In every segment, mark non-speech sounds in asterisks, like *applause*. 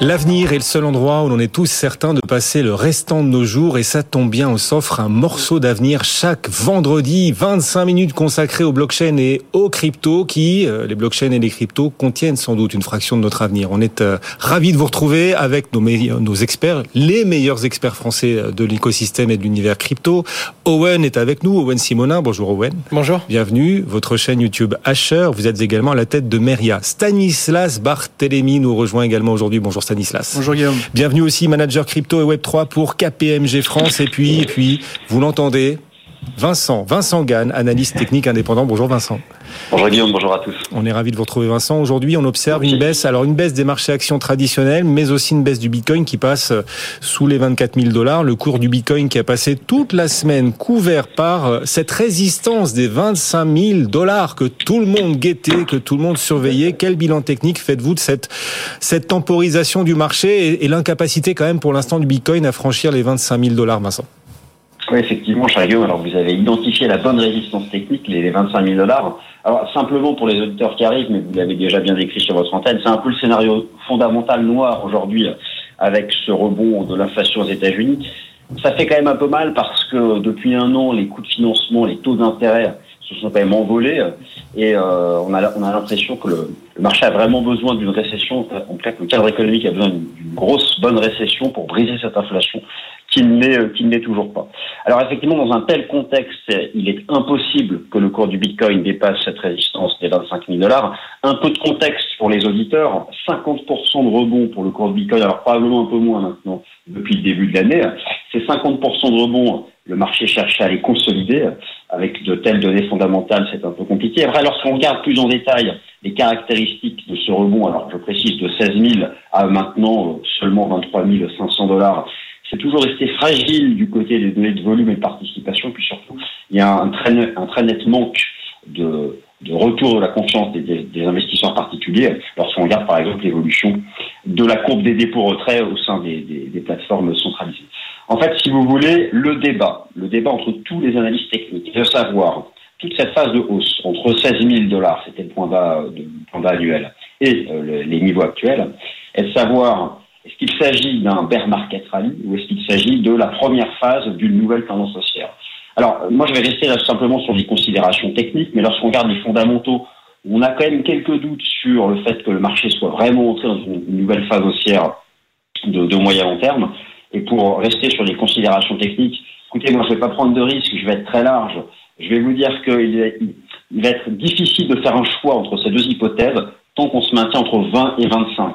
L'avenir est le seul endroit où l'on est tous certains de passer le restant de nos jours et ça tombe bien, on s'offre un morceau d'avenir chaque vendredi, 25 minutes consacrées aux blockchains et aux cryptos qui, euh, les blockchains et les cryptos, contiennent sans doute une fraction de notre avenir. On est euh, ravis de vous retrouver avec nos, meilleurs, nos experts, les meilleurs experts français euh, de l'écosystème et de l'univers crypto. Owen est avec nous, Owen Simonin. Bonjour Owen. Bonjour. Bienvenue. Votre chaîne YouTube Asher, vous êtes également à la tête de Meria. Stanislas Barthélémy nous rejoint également aujourd'hui. Bonjour Stanislas. Bonjour Guillaume. Bienvenue aussi, manager crypto et Web3 pour KPMG France. Et puis, et puis, vous l'entendez, Vincent, Vincent Gann, analyste technique indépendant. Bonjour Vincent. Bonjour Guillaume, bonjour à tous. On est ravi de vous retrouver Vincent. Aujourd'hui, on observe une baisse, alors une baisse des marchés actions traditionnels, mais aussi une baisse du Bitcoin qui passe sous les 24 000 dollars. Le cours du Bitcoin qui a passé toute la semaine couvert par cette résistance des 25 000 dollars que tout le monde guettait, que tout le monde surveillait. Quel bilan technique faites-vous de cette, cette temporisation du marché et, et l'incapacité quand même pour l'instant du Bitcoin à franchir les 25 000 dollars, Vincent? Oui, effectivement, Chariot, alors vous avez identifié la bonne résistance technique, les 25 000 dollars. Alors, simplement pour les auditeurs qui arrivent, mais vous l'avez déjà bien décrit sur votre antenne, c'est un peu le scénario fondamental noir aujourd'hui avec ce rebond de l'inflation aux États-Unis. Ça fait quand même un peu mal parce que depuis un an, les coûts de financement, les taux d'intérêt se sont quand même envolés et euh, on a, on a l'impression que le, le, marché a vraiment besoin d'une récession, en tout cas que le cadre économique a besoin d'une grosse bonne récession pour briser cette inflation qui ne l'est toujours pas. Alors effectivement, dans un tel contexte, il est impossible que le cours du Bitcoin dépasse cette résistance des 25 000 dollars. Un peu de contexte pour les auditeurs, 50% de rebond pour le cours du Bitcoin, alors probablement un peu moins maintenant depuis le début de l'année. Ces 50% de rebond, le marché cherchait à les consolider. Avec de telles données fondamentales, c'est un peu compliqué. Après, lorsqu'on regarde plus en détail les caractéristiques de ce rebond, alors je précise de 16 000 à maintenant seulement 23 500 dollars, c'est toujours resté fragile du côté des données de volume et de participation. Puis surtout, il y a un très, un très net manque de, de retour de la confiance des, des, des investisseurs particuliers lorsqu'on regarde par exemple l'évolution de la courbe des dépôts-retraits au sein des, des, plateformes centralisées. En fait, si vous voulez, le débat, le débat entre tous les analystes techniques, de savoir toute cette phase de hausse entre 16 000 dollars, c'était le point bas, de, point bas annuel, et euh, les niveaux actuels, est de savoir est-ce qu'il s'agit d'un bear market rally ou est-ce qu'il s'agit de la première phase d'une nouvelle tendance haussière? Alors, moi, je vais rester là simplement sur des considérations techniques, mais lorsqu'on regarde les fondamentaux, on a quand même quelques doutes sur le fait que le marché soit vraiment entré dans une nouvelle phase haussière de, moyen long terme. Et pour rester sur les considérations techniques, écoutez, moi, je ne vais pas prendre de risques, je vais être très large. Je vais vous dire qu'il il va être difficile de faire un choix entre ces deux hypothèses tant qu'on se maintient entre 20 et 25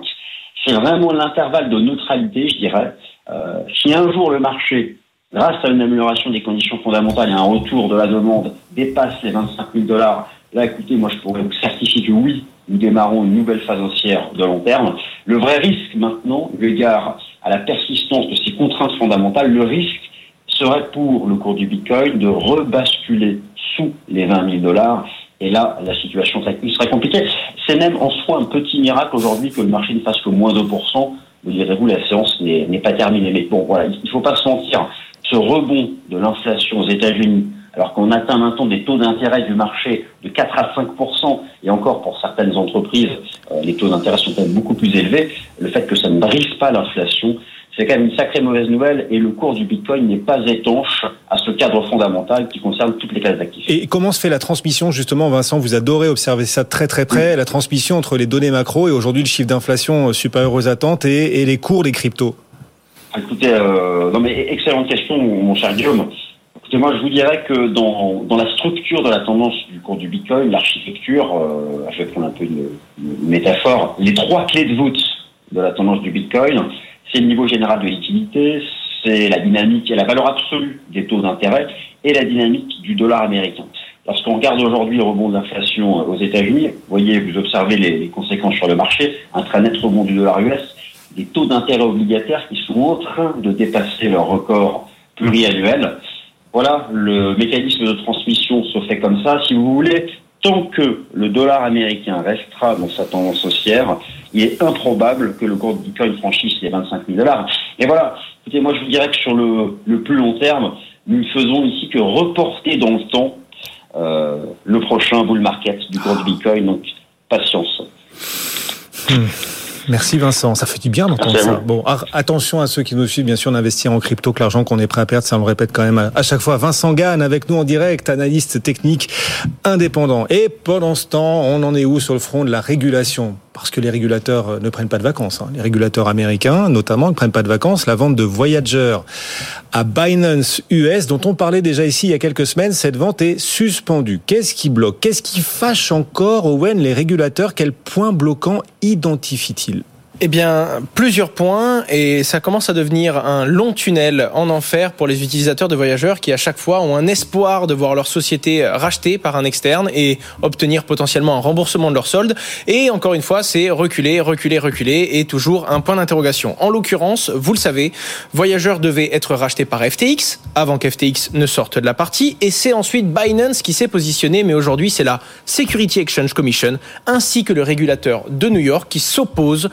c'est vraiment l'intervalle de neutralité, je dirais. Euh, si un jour le marché, grâce à une amélioration des conditions fondamentales et un retour de la demande, dépasse les 25 000 dollars, là, écoutez, moi, je pourrais vous certifier que oui, nous démarrons une nouvelle phase haussière de long terme. Le vrai risque maintenant, eu égard à la persistance de ces contraintes fondamentales, le risque serait pour le cours du Bitcoin de rebasculer sous les 20 000 dollars et là, la situation serait compliquée. C'est même en soi un petit miracle aujourd'hui que le marché ne fasse que moins 2%. Vous direz-vous, la séance n'est pas terminée. Mais bon, voilà, il ne faut pas se mentir. Ce rebond de l'inflation aux États-Unis, alors qu'on atteint maintenant des taux d'intérêt du marché de 4 à 5% et encore pour certaines entreprises, euh, les taux d'intérêt sont même beaucoup plus élevés, le fait que ça ne brise pas l'inflation, c'est quand même une sacrée mauvaise nouvelle et le cours du Bitcoin n'est pas étanche à ce cadre fondamental qui concerne toutes les classes d'actifs. Et comment se fait la transmission justement, Vincent? Vous adorez observer ça très très près, la transmission entre les données macro et aujourd'hui le chiffre d'inflation supérieur aux attentes et, et, les cours des cryptos Écoutez, euh, non mais excellente question, mon cher Guillaume. Écoutez, moi je vous dirais que dans, dans la structure de la tendance du cours du Bitcoin, l'architecture, euh, je vais prendre un peu une, une métaphore, les trois clés de voûte de la tendance du Bitcoin, c'est le niveau général de liquidité, c'est la dynamique et la valeur absolue des taux d'intérêt et la dynamique du dollar américain. Lorsqu'on regarde aujourd'hui le rebond de l'inflation aux États-Unis, vous voyez, vous observez les, conséquences sur le marché, un très net rebond du dollar US, des taux d'intérêt obligataires qui sont en train de dépasser leur record pluriannuel. Voilà, le mécanisme de transmission se fait comme ça. Si vous voulez, tant que le dollar américain restera dans sa tendance haussière, il est improbable que le cours de Bitcoin franchisse les 25 000 dollars. Et voilà, écoutez, moi je vous dirais que sur le, plus long terme, nous ne faisons ici que reporter dans le temps le prochain bull market du cours du Bitcoin. Donc, patience. Hmm. Merci Vincent, ça fait du bien d'entendre ça. Bon, attention à ceux qui nous suivent, bien sûr, d'investir en crypto, que l'argent qu'on est prêt à perdre, ça on le répète quand même à chaque fois. Vincent Gann avec nous en direct, analyste technique indépendant. Et pendant ce temps, on en est où sur le front de la régulation? Parce que les régulateurs euh, ne prennent pas de vacances. Hein. Les régulateurs américains, notamment, ne prennent pas de vacances. La vente de Voyager à Binance US, dont on parlait déjà ici il y a quelques semaines, cette vente est suspendue. Qu'est-ce qui bloque? Qu'est-ce qui fâche encore, Owen, les régulateurs? Quels points bloquants identifient-ils? Eh bien, plusieurs points et ça commence à devenir un long tunnel en enfer pour les utilisateurs de voyageurs qui à chaque fois ont un espoir de voir leur société rachetée par un externe et obtenir potentiellement un remboursement de leur solde. Et encore une fois, c'est reculer, reculer, reculer et toujours un point d'interrogation. En l'occurrence, vous le savez, Voyageurs devait être racheté par FTX avant qu'FTX ne sorte de la partie et c'est ensuite Binance qui s'est positionné, mais aujourd'hui c'est la Security Exchange Commission ainsi que le régulateur de New York qui s'oppose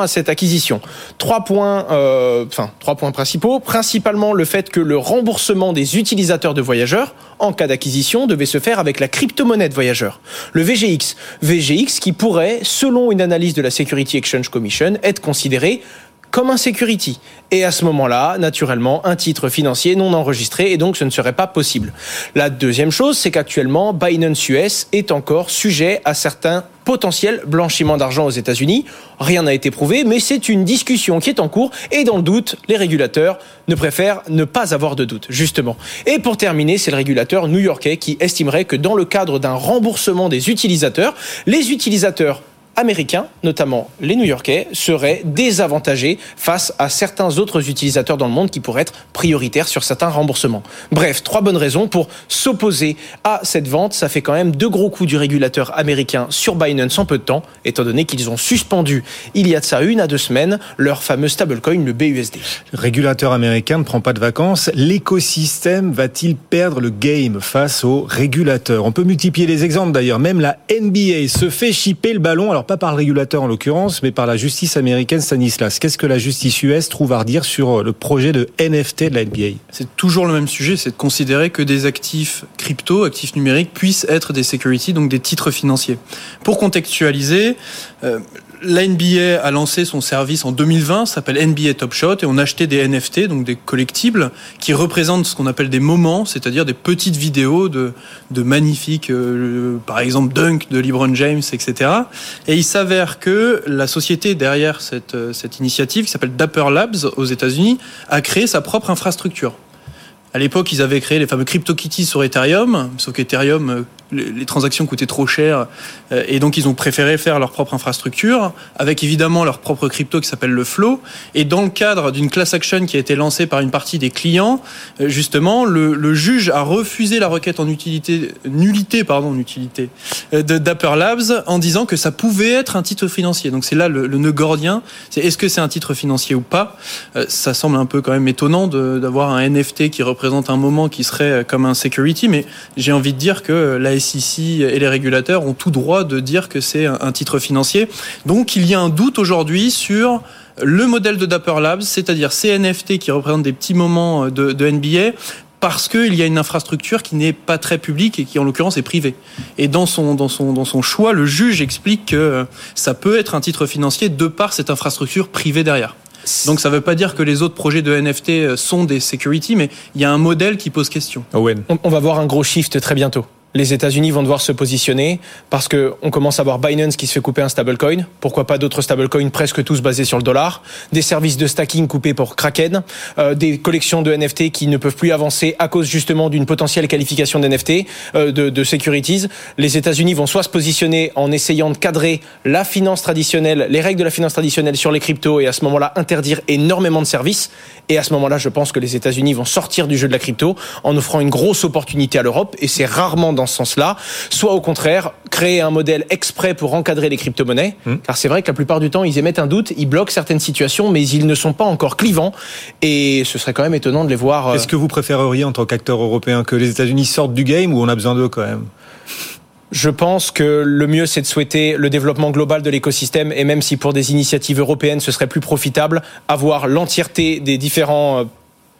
à cette acquisition. Trois points, euh, trois points principaux. Principalement le fait que le remboursement des utilisateurs de voyageurs en cas d'acquisition devait se faire avec la crypto-monnaie de voyageurs, le VGX. VGX qui pourrait, selon une analyse de la Security Exchange Commission, être considéré comme un security. Et à ce moment-là, naturellement, un titre financier non enregistré, et donc ce ne serait pas possible. La deuxième chose, c'est qu'actuellement, Binance US est encore sujet à certains potentiels blanchiments d'argent aux États-Unis. Rien n'a été prouvé, mais c'est une discussion qui est en cours, et dans le doute, les régulateurs ne préfèrent ne pas avoir de doute, justement. Et pour terminer, c'est le régulateur new-yorkais qui estimerait que dans le cadre d'un remboursement des utilisateurs, les utilisateurs américains, notamment les New-Yorkais, seraient désavantagés face à certains autres utilisateurs dans le monde qui pourraient être prioritaires sur certains remboursements. Bref, trois bonnes raisons pour s'opposer à cette vente. Ça fait quand même deux gros coups du régulateur américain sur Binance en peu de temps, étant donné qu'ils ont suspendu il y a de ça une à deux semaines leur fameux stablecoin, le BUSD. Le régulateur américain ne prend pas de vacances. L'écosystème va-t-il perdre le game face aux régulateurs? On peut multiplier les exemples d'ailleurs. Même la NBA se fait chipper le ballon. Alors pas par le régulateur en l'occurrence, mais par la justice américaine Stanislas. Qu'est-ce que la justice US trouve à redire sur le projet de NFT de la NBA C'est toujours le même sujet, c'est de considérer que des actifs crypto, actifs numériques, puissent être des securities, donc des titres financiers. Pour contextualiser, euh, la NBA a lancé son service en 2020, s'appelle NBA Top Shot, et on a acheté des NFT, donc des collectibles, qui représentent ce qu'on appelle des moments, c'est-à-dire des petites vidéos de, de magnifiques, euh, par exemple Dunk de LeBron James, etc. Et il s'avère que la société derrière cette, euh, cette initiative, qui s'appelle Dapper Labs aux États-Unis, a créé sa propre infrastructure. À l'époque, ils avaient créé les fameux CryptoKitties sur Ethereum, sauf qu'Ethereum euh, les transactions coûtaient trop cher euh, et donc ils ont préféré faire leur propre infrastructure avec évidemment leur propre crypto qui s'appelle le Flow. Et dans le cadre d'une class action qui a été lancée par une partie des clients euh, justement le, le juge a refusé la requête en utilité nullité pardon utilité euh, Dapper Labs en disant que ça pouvait être un titre financier. Donc c'est là le, le nœud gordien c'est est-ce que c'est un titre financier ou pas? Ça semble un peu quand même étonnant d'avoir un NFT qui représente un moment qui serait comme un security mais j'ai envie de dire que la SEC et les régulateurs ont tout droit de dire que c'est un titre financier. Donc il y a un doute aujourd'hui sur le modèle de Dapper Labs, c'est-à-dire ces NFT qui représentent des petits moments de, NBA, parce qu'il y a une infrastructure qui n'est pas très publique et qui en l'occurrence est privée. Et dans son, dans, son, dans son choix, le juge explique que ça peut être un titre financier de par cette infrastructure privée derrière. Donc ça ne veut pas dire que les autres projets de NFT sont des security, mais il y a un modèle qui pose question. Owen. On va voir un gros shift très bientôt les États-Unis vont devoir se positionner parce que on commence à voir Binance qui se fait couper un stablecoin. Pourquoi pas d'autres stablecoins presque tous basés sur le dollar, des services de stacking coupés pour Kraken, euh, des collections de NFT qui ne peuvent plus avancer à cause justement d'une potentielle qualification d'NFT, euh, de, de securities. Les États-Unis vont soit se positionner en essayant de cadrer la finance traditionnelle, les règles de la finance traditionnelle sur les cryptos et à ce moment-là interdire énormément de services. Et à ce moment-là, je pense que les États-Unis vont sortir du jeu de la crypto en offrant une grosse opportunité à l'Europe et c'est rarement dans ce sens-là, soit au contraire créer un modèle exprès pour encadrer les crypto-monnaies, hmm. car c'est vrai que la plupart du temps ils émettent un doute, ils bloquent certaines situations, mais ils ne sont pas encore clivants, et ce serait quand même étonnant de les voir. Euh, Est-ce que vous préféreriez en tant qu'acteur européen que les États-Unis sortent du game ou on a besoin d'eux quand même? Je pense que le mieux, c'est de souhaiter le développement global de l'écosystème et même si pour des initiatives européennes, ce serait plus profitable, avoir l'entièreté des différents euh,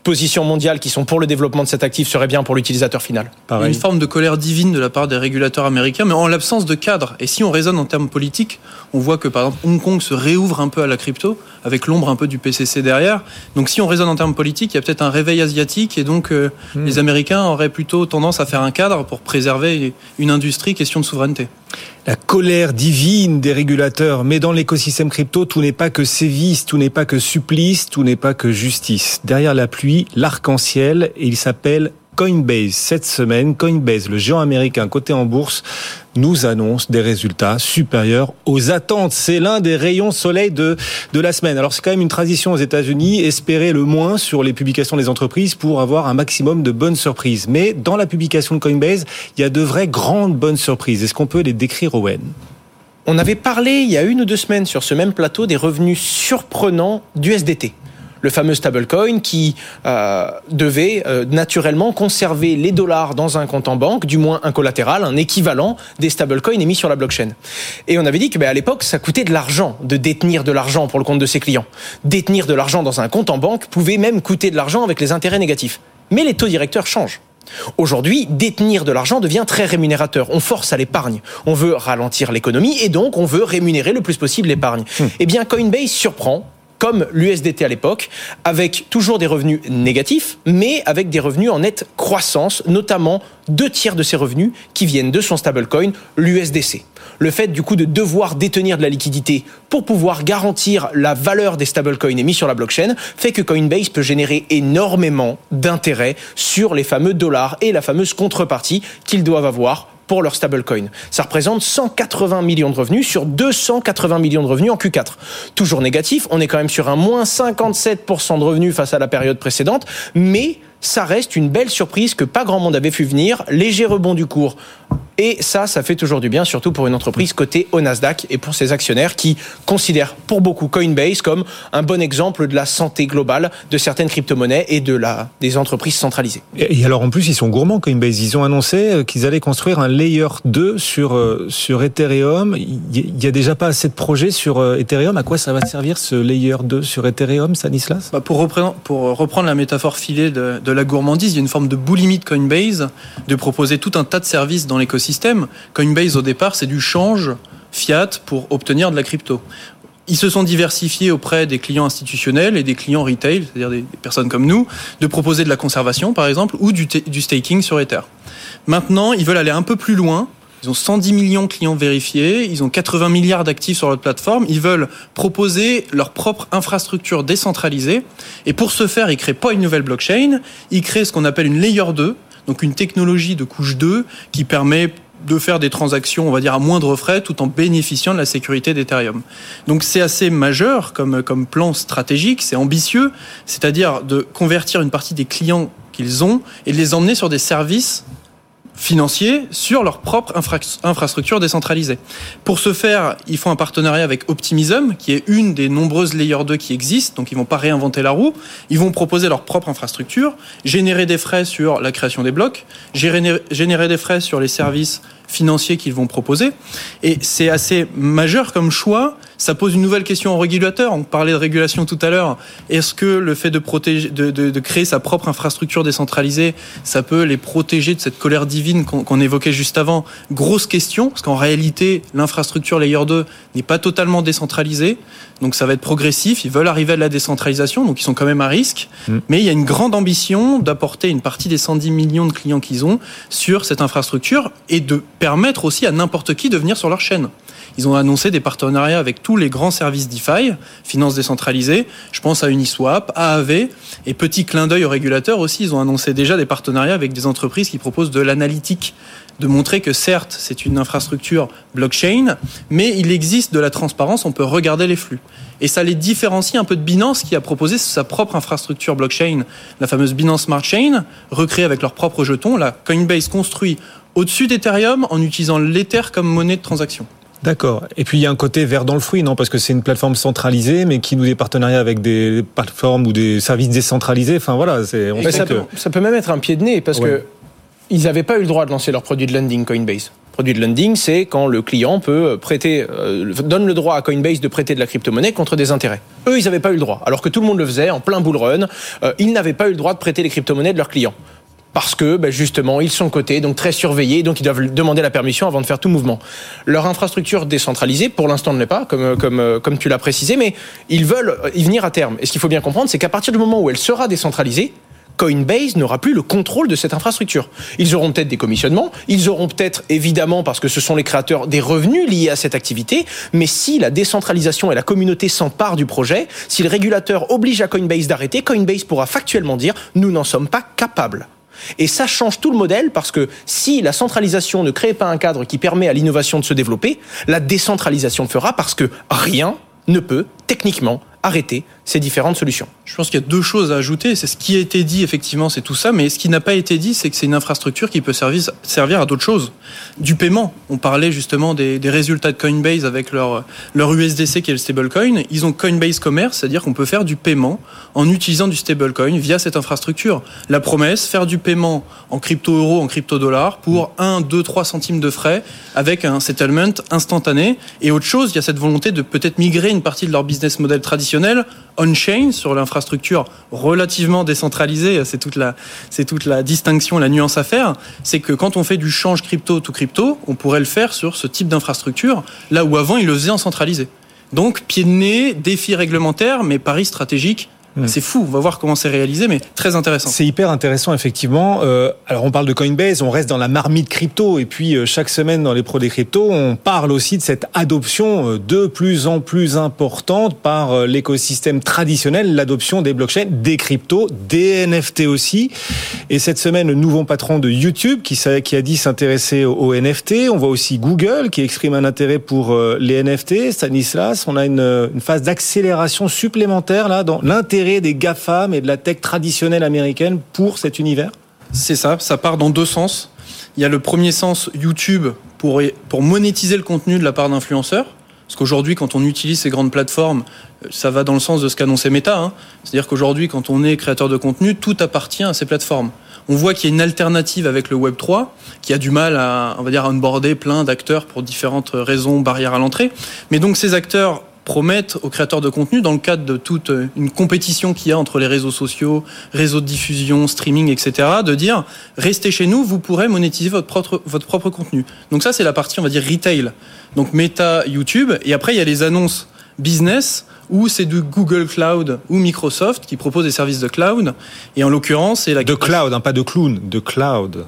positions mondiales qui sont pour le développement de cet actif serait bien pour l'utilisateur final. Il y a une forme de colère divine de la part des régulateurs américains, mais en l'absence de cadre. Et si on raisonne en termes politiques, on voit que par exemple Hong Kong se réouvre un peu à la crypto, avec l'ombre un peu du PCC derrière. Donc si on raisonne en termes politiques, il y a peut-être un réveil asiatique, et donc euh, hmm. les Américains auraient plutôt tendance à faire un cadre pour préserver une industrie, question de souveraineté. La colère divine des régulateurs, mais dans l'écosystème crypto, tout n'est pas que sévice, tout n'est pas que supplice, tout n'est pas que justice. Derrière la pluie, l'arc-en-ciel, il s'appelle Coinbase. Cette semaine, Coinbase, le géant américain coté en bourse, nous annonce des résultats supérieurs aux attentes. C'est l'un des rayons soleil de, la semaine. Alors c'est quand même une tradition aux États-Unis, espérer le moins sur les publications des entreprises pour avoir un maximum de bonnes surprises. Mais dans la publication de Coinbase, il y a de vraies grandes bonnes surprises. Est-ce qu'on peut les décrire, Owen? On avait parlé il y a une ou deux semaines sur ce même plateau des revenus surprenants du SDT le fameux stablecoin qui euh, devait euh, naturellement conserver les dollars dans un compte en banque, du moins un collatéral, un équivalent des stablecoins émis sur la blockchain. Et on avait dit que ben, à l'époque, ça coûtait de l'argent de détenir de l'argent pour le compte de ses clients. Détenir de l'argent dans un compte en banque pouvait même coûter de l'argent avec les intérêts négatifs. Mais les taux directeurs changent. Aujourd'hui, détenir de l'argent devient très rémunérateur. On force à l'épargne. On veut ralentir l'économie et donc on veut rémunérer le plus possible l'épargne. Hmm. Eh bien, Coinbase surprend comme l'USDT à l'époque, avec toujours des revenus négatifs, mais avec des revenus en nette croissance, notamment deux tiers de ces revenus qui viennent de son stablecoin, l'USDC. Le fait du coup de devoir détenir de la liquidité pour pouvoir garantir la valeur des stablecoins émis sur la blockchain fait que Coinbase peut générer énormément d'intérêts sur les fameux dollars et la fameuse contrepartie qu'ils doivent avoir pour leur stablecoin. Ça représente 180 millions de revenus sur 280 millions de revenus en Q4. Toujours négatif, on est quand même sur un moins 57% de revenus face à la période précédente, mais ça reste une belle surprise que pas grand monde avait vu venir. Léger rebond du cours et ça, ça fait toujours du bien, surtout pour une entreprise cotée au Nasdaq et pour ses actionnaires qui considèrent pour beaucoup Coinbase comme un bon exemple de la santé globale de certaines crypto-monnaies et de la, des entreprises centralisées. Et alors en plus, ils sont gourmands Coinbase. Ils ont annoncé euh, qu'ils allaient construire un layer 2 sur, euh, sur Ethereum. Il y a déjà pas assez de projets sur euh, Ethereum. À quoi ça va servir ce layer 2 sur Ethereum, Stanislas? Bah pour, reprendre, pour reprendre la métaphore filée de, de la gourmandise, il y a une forme de boulimie de Coinbase de proposer tout un tas de services dans l'écosystème système. Coinbase, au départ, c'est du change fiat pour obtenir de la crypto. Ils se sont diversifiés auprès des clients institutionnels et des clients retail, c'est-à-dire des personnes comme nous, de proposer de la conservation, par exemple, ou du, du staking sur Ether. Maintenant, ils veulent aller un peu plus loin. Ils ont 110 millions de clients vérifiés, ils ont 80 milliards d'actifs sur leur plateforme, ils veulent proposer leur propre infrastructure décentralisée. Et pour ce faire, ils créent pas une nouvelle blockchain, ils créent ce qu'on appelle une layer 2, donc une technologie de couche 2 qui permet de faire des transactions, on va dire, à moindre frais, tout en bénéficiant de la sécurité d'Ethereum. Donc c'est assez majeur comme, comme plan stratégique, c'est ambitieux, c'est-à-dire de convertir une partie des clients qu'ils ont et de les emmener sur des services financiers sur leur propre infrastructure décentralisée. Pour ce faire, ils font un partenariat avec Optimism, qui est une des nombreuses layers 2 qui existent, donc ils vont pas réinventer la roue, ils vont proposer leur propre infrastructure, générer des frais sur la création des blocs, générer des frais sur les services financiers qu'ils vont proposer. Et c'est assez majeur comme choix. Ça pose une nouvelle question aux régulateurs. On parlait de régulation tout à l'heure. Est-ce que le fait de, créer sa propre infrastructure décentralisée, ça peut les protéger de cette colère divine qu'on évoquait juste avant Grosse question, parce qu'en réalité, l'infrastructure Layer 2 n'est pas totalement décentralisée. Donc ça va être progressif. Ils veulent arriver à la décentralisation, donc ils sont quand même à risque. Mm. Mais il y a une grande ambition d'apporter une partie des 110 millions de clients qu'ils ont sur cette infrastructure et de permettre aussi à n'importe qui de venir sur leur chaîne. Ils ont annoncé des partenariats avec tous les grands services DeFi, finances décentralisées. Je pense à Uniswap, AAV et petit clin d'œil aux régulateurs aussi. Ils ont annoncé déjà des partenariats avec des entreprises qui proposent de l'analytique de montrer que certes, c'est une infrastructure blockchain, mais il existe de la transparence, on peut regarder les flux. Et ça les différencie un peu de Binance qui a proposé sa propre infrastructure blockchain, la fameuse Binance Smart Chain, recréée avec leurs propres jetons. La Coinbase construit au-dessus d'Ethereum en utilisant l'Ether comme monnaie de transaction. D'accord. Et puis il y a un côté vert dans le fruit, non? Parce que c'est une plateforme centralisée, mais qui nous des partenariats avec des plateformes ou des services décentralisés. Enfin voilà, c'est. ça, peut, ça, peut, même être un pied de nez, parce que Ils n'avaient pas eu le droit de lancer leur produit de lending Coinbase. Produit de lending, c'est quand le client peut prêter, euh, donne le droit à Coinbase de prêter de la crypto-monnaie contre des intérêts. Eux, ils n'avaient pas eu le droit, alors que tout le monde le faisait en plein bull run. Euh, ils n'avaient pas eu le droit de prêter les crypto-monnaies de leurs clients parce que ben, justement ils sont cotés, donc très surveillés, donc ils doivent demander la permission avant de faire tout mouvement. Leur infrastructure décentralisée, pour l'instant ne l'est pas, comme, comme, comme tu l'as précisé, mais ils veulent y venir à terme. Et ce qu'il faut bien comprendre, c'est qu'à partir du moment où elle sera décentralisée, Coinbase n'aura plus le contrôle de cette infrastructure. Ils auront peut-être des commissionnements, ils auront peut-être évidemment, parce que ce sont les créateurs, des revenus liés à cette activité, mais si la décentralisation et la communauté s'emparent du projet, si le régulateur oblige à Coinbase d'arrêter, Coinbase pourra factuellement dire nous n'en sommes pas capables. Et ça change tout le modèle parce que si la centralisation ne crée pas un cadre qui permet à l'innovation de se développer, la décentralisation le fera parce que rien ne peut techniquement arrêter ces différentes solutions. Je pense qu'il y a deux choses à ajouter. C'est ce qui a été dit, effectivement, c'est tout ça. Mais ce qui n'a pas été dit, c'est que c'est une infrastructure qui peut servir, à d'autres choses. Du paiement. On parlait justement des, des, résultats de Coinbase avec leur, leur USDC qui est le stablecoin. Ils ont Coinbase Commerce, c'est-à-dire qu'on peut faire du paiement en utilisant du stablecoin via cette infrastructure. La promesse, faire du paiement en crypto-euro, en crypto-dollar pour 1, 2, 3 centimes de frais avec un settlement instantané. Et autre chose, il y a cette volonté de peut-être migrer une partie de leur business model traditionnel on-chain sur l'infrastructure relativement décentralisée. C'est toute la, c'est toute la distinction, la nuance à faire. C'est que quand on fait du change crypto to crypto, on pourrait le faire sur ce type d'infrastructure, là où avant il le faisait en centralisé. Donc, pied de nez, défi réglementaire, mais pari stratégique C'est fou, on va voir comment c'est réalisé, mais très intéressant. C'est hyper intéressant, effectivement. Euh, alors, on parle de Coinbase, on reste dans la marmite crypto, et puis euh, chaque semaine dans les pros des cryptos, on parle aussi de cette adoption euh, de plus en plus importante par l'écosystème traditionnel, l'adoption des blockchains, des cryptos, des NFT aussi. Et cette semaine, le nouveau patron de YouTube qui, qui a dit s'intéresser aux, NFT. On voit aussi Google qui exprime un intérêt pour les NFT. Stanislas, on a une, une phase d'accélération supplémentaire là dans l'intérêt des GAFAM et de la tech traditionnelle américaine pour cet univers? C'est ça, ça part dans deux sens. Il y a le premier sens YouTube pour, pour monétiser le contenu de la part d'influenceurs. Parce qu'aujourd'hui, quand on utilise ces grandes plateformes, euh, ça va dans le sens de ce qu'annonçait Meta. Hein. C'est-à-dire qu'aujourd'hui, quand on est créateur de contenu, tout appartient à ces plateformes. On voit qu'il y a une alternative avec le Web 3, qui a du mal à, on va dire, à onboarder plein d'acteurs pour différentes raisons, barrières à l'entrée. Mais donc ces acteurs promettent aux créateurs de contenu, dans le cadre de toute une compétition qu'il y a entre les réseaux sociaux, réseaux de diffusion, streaming, etc., de dire restez chez nous, vous pourrez monétiser votre propre, votre propre contenu. Donc ça, c'est la partie, on va dire, retail. Donc Meta, YouTube. Et après, il y a les annonces business où c'est du Google Cloud ou Microsoft qui propose des services de cloud. Et en l'occurrence, c'est la... De cloud, hein, pas de clown, de cloud.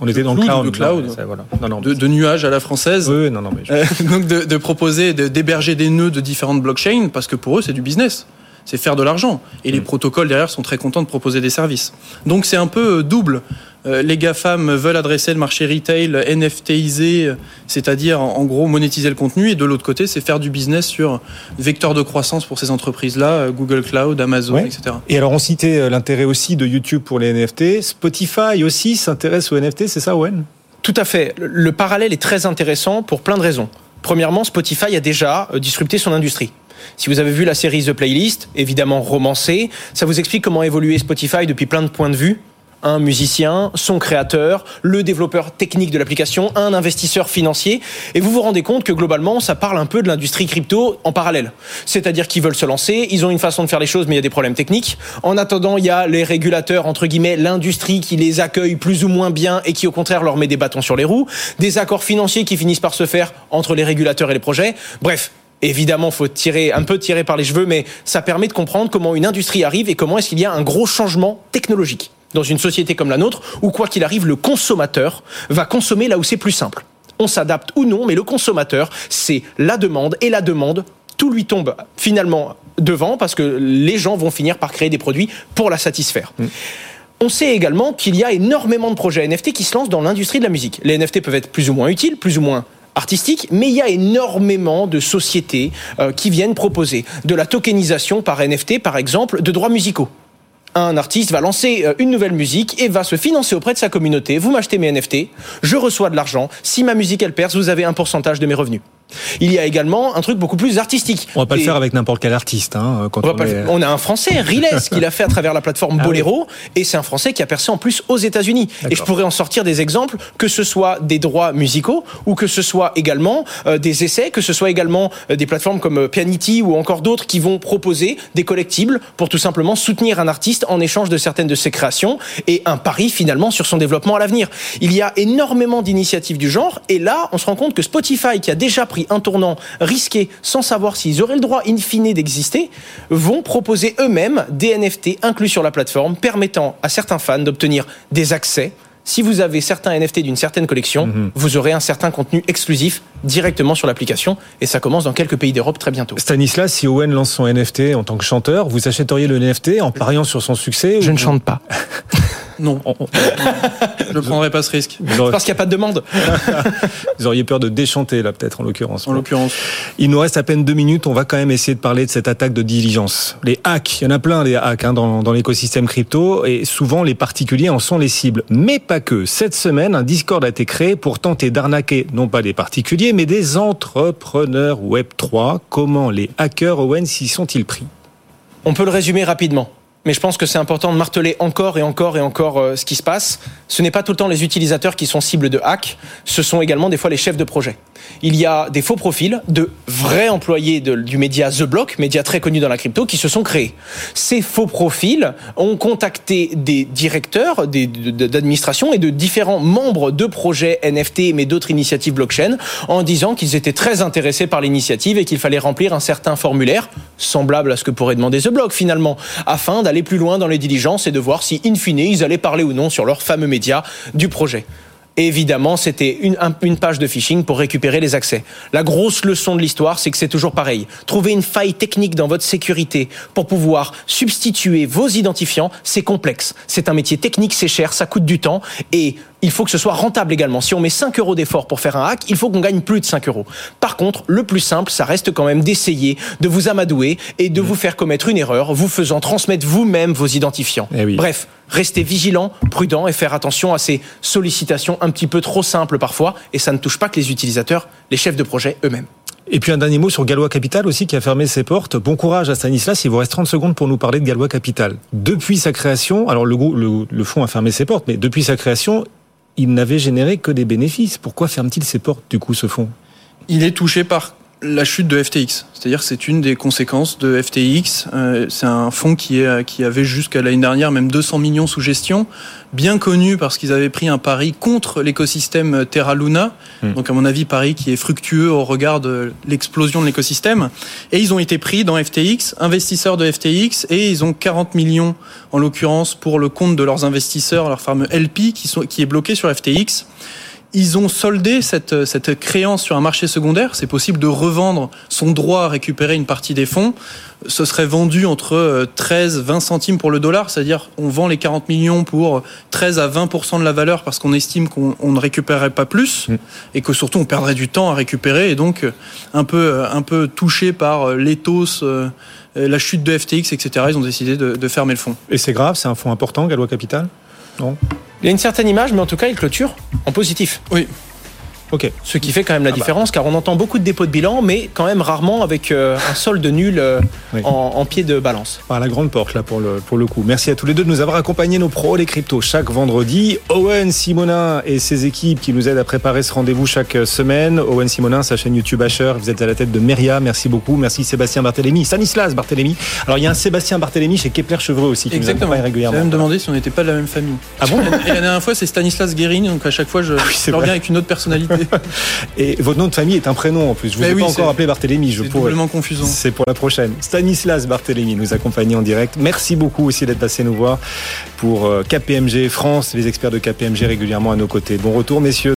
On était dans le cloud. De, cloud. voilà. non, non, de, de, nuages à la française. Oui, non, non, mais je... *laughs* donc de, de proposer, d'héberger des nœuds de différentes blockchains, parce que pour eux, c'est du business. C'est faire de l'argent. Et les mm. protocoles derrière sont très contents de proposer des services. Donc c'est un peu euh, double. Euh, les GAFAM veulent adresser le marché retail NFTisé, c'est-à-dire en gros monétiser le contenu, et de l'autre côté, c'est faire du business sur vecteur de croissance pour ces entreprises-là, euh, Google Cloud, Amazon, etc. Et alors on citait l'intérêt aussi de YouTube pour les NFT, Spotify aussi s'intéresse aux NFT, c'est ça Owen? Tout à fait. Le parallèle est très intéressant pour plein de raisons. Premièrement, Spotify a déjà disrupté son industrie. Si vous avez vu la série The Playlist, évidemment romancée, ça vous explique comment évoluer Spotify depuis plein de points de vue un musicien, son créateur, le développeur technique de l'application, un investisseur financier. Et vous vous rendez compte que globalement, ça parle un peu de l'industrie crypto en parallèle. C'est-à-dire qu'ils veulent se lancer, ils ont une façon de faire les choses, mais il y a des problèmes techniques. En attendant, il y a les régulateurs, entre guillemets, l'industrie qui les accueille plus ou moins bien et qui au contraire leur met des bâtons sur les roues. Des accords financiers qui finissent par se faire entre les régulateurs et les projets. Bref, Évidemment, faut tirer un peu tirer par les cheveux, mais ça permet de comprendre comment une industrie arrive et comment est-ce qu'il y a un gros changement technologique dans une société comme la nôtre, où quoi qu'il arrive, le consommateur va consommer là où c'est plus simple. On s'adapte ou non, mais le consommateur, c'est la demande et la demande, tout lui tombe finalement devant parce que les gens vont finir par créer des produits pour la satisfaire. Mm. On sait également qu'il y a énormément de projets NFT qui se lancent dans l'industrie de la musique. Les NFT peuvent être plus ou moins utiles, plus ou moins artistique, mais il y a énormément de sociétés euh, qui viennent proposer de la tokenisation par NFT, par exemple, de droits musicaux un artiste va lancer euh, une nouvelle musique et va se financer auprès de sa communauté. Vous m'achetez mes NFT, je reçois de l'argent. Si ma musique elle perce, vous avez un pourcentage de mes revenus. Il y a également un truc beaucoup plus artistique. On va pas Et- le faire avec n'importe quel artiste. Hein, quand on, est- a un Français, *laughs* Riles, qui l'a fait à travers la plateforme Ah Bolero, et c'est un Français qui a percé en plus aux États-Unis. Et je pourrais en sortir des exemples, que ce soit des droits musicaux, ou que ce soit également euh, des essais, que ce soit également euh, des plateformes comme euh, Pianity ou encore d'autres qui vont proposer des collectibles pour tout simplement soutenir un artiste en échange de certaines de ses créations et un pari finalement sur son développement à l'avenir. Il y a énormément d'initiatives du genre, et là, on se rend compte que Spotify, qui a déjà pris un tournant risqué sans savoir s'ils auraient le droit in fine d'exister, vont proposer eux-mêmes des NFT inclus sur la plateforme, permettant à certains fans d'obtenir des accès. Si vous avez certains NFT d'une certaine collection, vous aurez un certain contenu exclusif directement sur l'application, et ça commence dans quelques pays d'Europe très bientôt. Stanislas, si Owen lance son NFT en tant que chanteur, vous achèteriez le NFT en pariant sur son succès Je ou- ne chante pas, *laughs* Non, On- on- je ne prendrai pas ce risque. Auriez, parce qu'il n'y a pas de demande. *laughs* vous auriez peur de déchanter là, peut-être en l'occurrence. En l'occurrence, Il nous reste à peine deux minutes. On va quand même essayer de parler de cette attaque de diligence. Les hacks, il y en a plein des hacks hein, dans, dans l'écosystème crypto et souvent les particuliers en sont les cibles. Mais pas que. Cette semaine, un Discord a été créé pour tenter d'arnaquer non pas des particuliers mais des entrepreneurs Web 3. Comment les hackers Owen s'y sont-ils pris? On peut le résumer rapidement. Mais je pense que c'est important de marteler encore et encore et encore euh, ce qui se passe. Ce n'est pas tout le temps les utilisateurs qui sont cibles de hack, ce sont également des fois les chefs de projet. Il y a des faux profils de vrais employés du média The Block, média très connu dans la crypto, qui se sont créés. Ces faux profils ont contacté des directeurs d'administration et de différents membres de projets NFT, mais d'autres initiatives blockchain, en disant qu'ils étaient très intéressés par l'initiative et qu'il fallait remplir un certain formulaire, semblable à ce que pourrait demander The Block finalement, afin d'aller plus loin dans les diligences et de voir si, in fine, ils allaient parler ou non sur leur fameux média du projet. Et évidemment, c'était une, un- une page de phishing pour récupérer les accès. La grosse leçon de l'histoire, c'est que c'est toujours pareil. Trouver une faille technique dans votre sécurité pour pouvoir substituer vos identifiants, c'est complexe. C'est un métier technique, c'est cher, ça coûte du temps et il faut que ce soit rentable également. Si on met 5 euros d'effort pour faire un hack, il faut qu'on gagne plus de 5 euros. Par contre, le plus simple, ça reste quand même d'essayer de vous amadouer et de vous faire commettre une erreur, vous faisant transmettre vous-même vos identifiants. Eh oui. Bref, restez vigilant, prudent et faire attention à ces sollicitations un petit peu trop simples parfois. Et ça ne touche pas que les utilisateurs, les chefs de projet eux-mêmes. Et puis un dernier mot sur Galois Capital aussi qui a fermé ses portes. Bon courage à Stanislas, il vous reste 30 secondes pour nous parler de Galois Capital. Depuis sa création, alors le, le fonds a fermé ses portes, mais depuis sa création, il n'avait généré que des bénéfices. Pourquoi ferme-t-il ses portes du coup ce fonds? Il est touché par la chute de FTX. C'est-à-dire que c'est une des conséquences de FTX. Euh, c'est un fonds qui, est, qui avait jusqu'à l'année dernière même 200 millions sous gestion, bien connu parce qu'ils avaient pris un pari contre l'écosystème Terra Luna. Hmm. Donc à mon avis, pari qui est fructueux au regard de l'explosion de l'écosystème. Et ils ont été pris dans FTX, investisseurs de FTX, et ils ont 40 millions en l'occurrence pour le compte de leurs investisseurs, leur fameux LP qui, sont, qui est bloqué sur FTX. Ils ont soldé cette, cette créance sur un marché secondaire. C'est possible de revendre son droit à récupérer une partie des fonds. Ce serait vendu entre 13, 20 centimes pour le dollar, c'est-à-dire on vend les 40 millions pour 13 à 20% de la valeur parce qu'on estime qu'on on ne récupérerait pas plus Mm. et que surtout on perdrait du temps à récupérer et donc un peu, un peu touché par l'éthos, euh, la chute de FTX, etc. Ils ont décidé de, de fermer le fonds. Et c'est grave, c'est un fonds important, Galois Capital? Il y a une certaine image, mais en tout cas, il clôture en positif. Oui. Ok. Ce qui fait quand même la Ah bah. différence, car on entend beaucoup de dépôts de bilan, mais quand même rarement avec euh, un solde nul euh, Oui. en, en pied de balance. Par la grande porte là pour le, pour le coup. Merci à tous les deux de nous avoir accompagnés nos pros les cryptos chaque vendredi. Owen Simonin et ses équipes qui nous aident à préparer ce rendez-vous chaque semaine. Owen Simonin, sa chaîne YouTube Asher, vous êtes à la tête de Meria, merci beaucoup. Merci Sébastien Barthélémy, Stanislas Barthélémy. Alors il y a un Sébastien Barthélémy chez Kepler Chevreux aussi qui Exactement. nous régulièrement. me demander si on n'était pas de la même famille. Ah bon Et la dernière fois, c'est Stanislas Guérin, donc à chaque fois, je, oui, je reviens vrai. avec une autre personnalité. *laughs* Et votre nom de famille est un prénom en plus. Je vous ai oui, pas encore appelé Barthélémy. Je C'est pourrais. doublement confusant. C'est pour la prochaine. Stanislas Barthélémy nous accompagne en direct. Merci beaucoup aussi d'être passé nous voir pour euh, KPMG France, les experts de KPMG régulièrement à nos côtés. Bon retour, messieurs.